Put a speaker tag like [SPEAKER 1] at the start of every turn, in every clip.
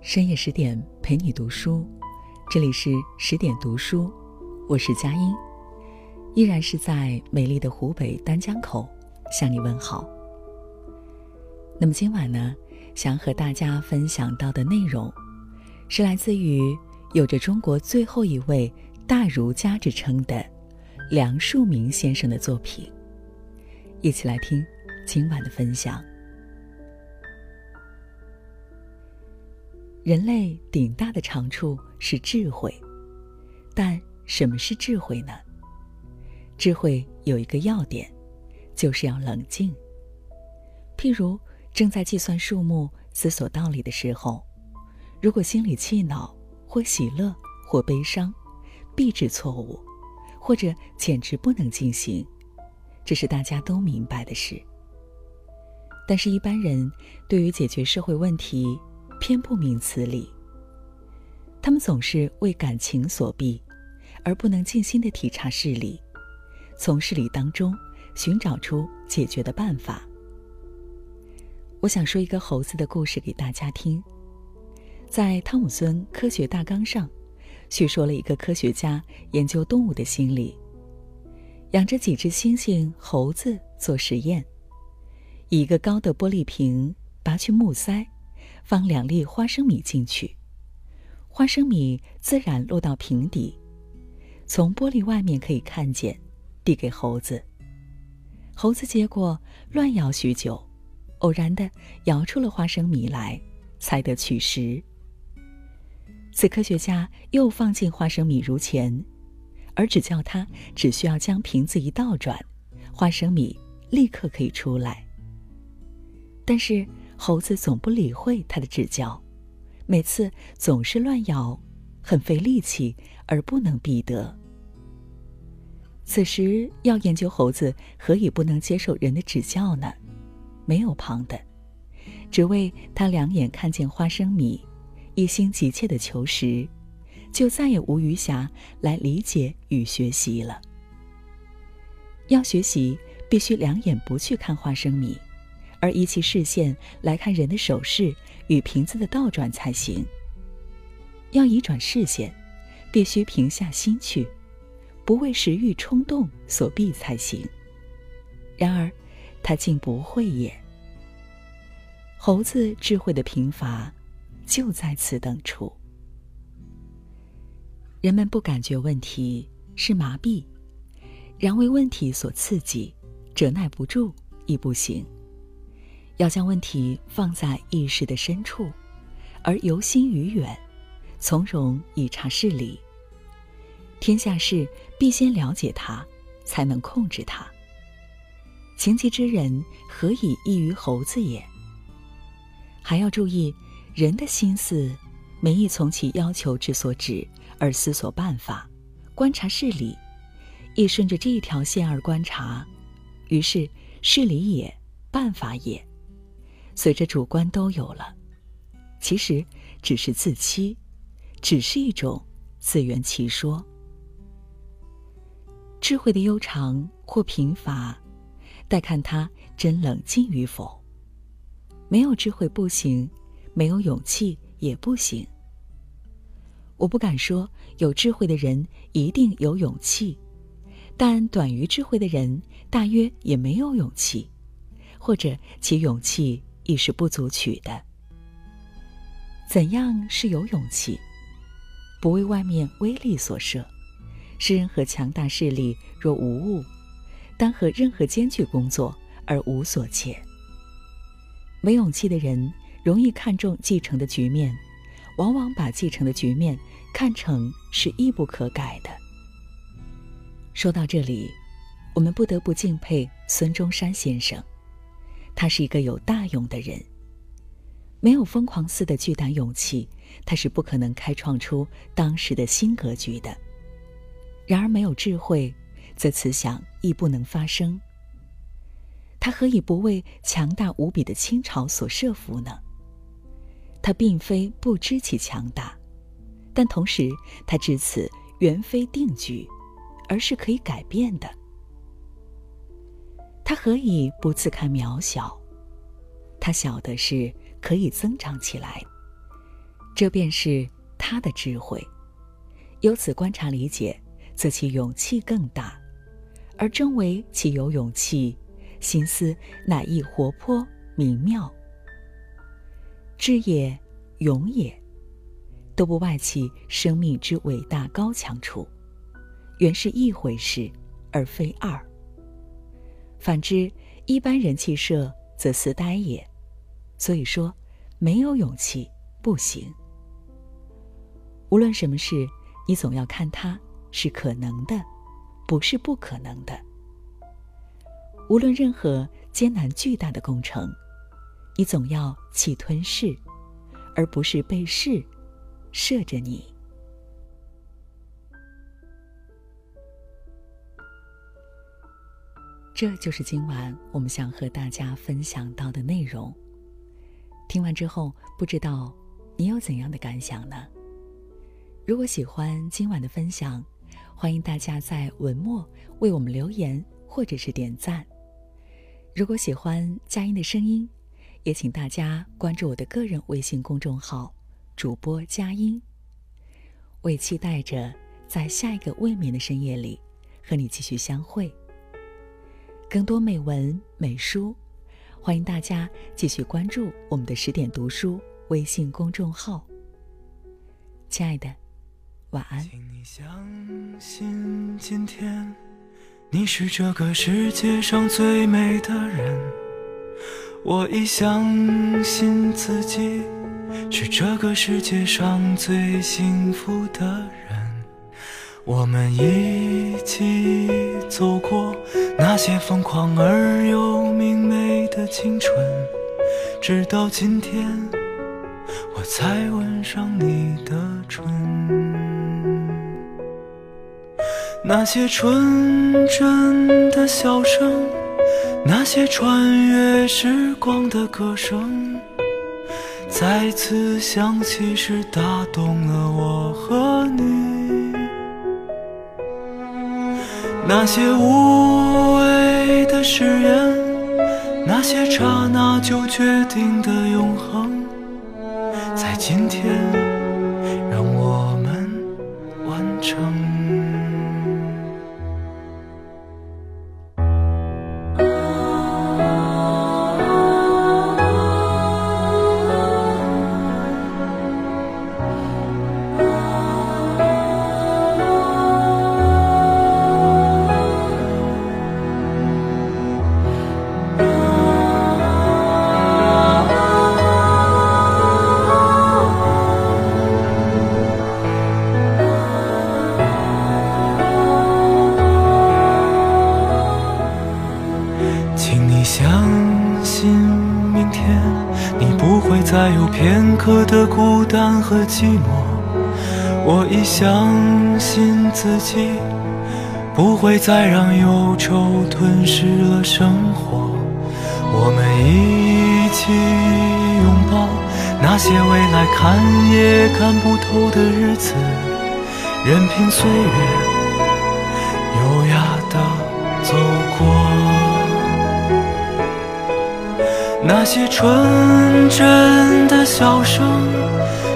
[SPEAKER 1] 深夜十点陪你读书，这里是十点读书，我是佳音，依然是在美丽的湖北丹江口向你问好。那么今晚呢，想和大家分享到的内容，是来自于有着中国最后一位大儒家之称的梁漱溟先生的作品，一起来听今晚的分享。人类顶大的长处是智慧，但什么是智慧呢？智慧有一个要点，就是要冷静。譬如。正在计算数目、思索道理的时候，如果心里气恼、或喜乐、或悲伤，必致错误，或者简直不能进行，这是大家都明白的事。但是，一般人对于解决社会问题，偏不明此理。他们总是为感情所逼，而不能静心的体察事理，从事理当中寻找出解决的办法。我想说一个猴子的故事给大家听。在汤姆孙科学大纲上，叙说了一个科学家研究动物的心理。养着几只猩猩、猴子做实验，以一个高的玻璃瓶拔去木塞，放两粒花生米进去，花生米自然落到瓶底，从玻璃外面可以看见，递给猴子。猴子接过，乱摇许久。偶然的摇出了花生米来，才得取食。此科学家又放进花生米如前，而只叫他只需要将瓶子一倒转，花生米立刻可以出来。但是猴子总不理会他的指教，每次总是乱咬，很费力气而不能必得。此时要研究猴子何以不能接受人的指教呢？没有旁的，只为他两眼看见花生米，一心急切的求食，就再也无余暇来理解与学习了。要学习，必须两眼不去看花生米，而依其视线来看人的手势与瓶子的倒转才行。要移转视线，必须平下心去，不为食欲冲动所逼才行。然而。他竟不会也。猴子智慧的贫乏，就在此等处。人们不感觉问题是麻痹，然为问题所刺激，折耐不住亦不行。要将问题放在意识的深处，而由心于远，从容以察事理。天下事必先了解它，才能控制它。情急之人，何以异于猴子也？还要注意，人的心思，没意从其要求之所指而思索办法，观察事理，亦顺着这一条线而观察，于是事理也，办法也，随着主观都有了。其实只是自欺，只是一种自圆其说。智慧的悠长或贫乏。待看他真冷静与否。没有智慧不行，没有勇气也不行。我不敢说有智慧的人一定有勇气，但短于智慧的人大约也没有勇气，或者其勇气亦是不足取的。怎样是有勇气？不为外面威力所慑，是任何强大势力若无物。单和任何艰巨工作而无所切。没勇气的人容易看重继承的局面，往往把继承的局面看成是亦不可改的。说到这里，我们不得不敬佩孙中山先生，他是一个有大勇的人。没有疯狂似的巨大勇气，他是不可能开创出当时的新格局的。然而，没有智慧。则此想亦不能发生。他何以不为强大无比的清朝所设服呢？他并非不知其强大，但同时他至此原非定局，而是可以改变的。他何以不自看渺小？他晓得是可以增长起来。这便是他的智慧。由此观察理解，则其勇气更大，而正为其有勇气，心思乃亦活泼明妙。智也，勇也，都不外其生命之伟大高强处，原是一回事，而非二。反之，一般人气设，则似呆也。所以说，没有勇气不行。无论什么事，你总要看它是可能的，不是不可能的。无论任何艰难巨大的工程，你总要气吞噬，而不是被势射着你。这就是今晚我们想和大家分享到的内容。听完之后，不知道你有怎样的感想呢？如果喜欢今晚的分享，欢迎大家在文末为我们留言或者是点赞。如果喜欢佳音的声音，也请大家关注我的个人微信公众号“主播佳音”。我也期待着在下一个未眠的深夜里和你继续相会。更多美文美书，欢迎大家继续关注我们的十点读书微信公众号。亲爱的，晚安。
[SPEAKER 2] 请你相信今天。你是这个世界上最美的人，我已相信自己是这个世界上最幸福的人。我们一起走过那些疯狂而又明媚的青春，直到今天，我才吻上你的唇。那些纯真的笑声，那些穿越时光的歌声，再次响起时打动了我和你。那些无谓的誓言，那些刹那就决定的永恒，在今天。和寂寞，我已相信自己不会再让忧愁吞噬了生活。我们一起拥抱那些未来看也看不透的日子，任凭岁月优雅地走过。那些纯真的笑声，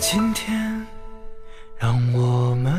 [SPEAKER 2] 今天，让我们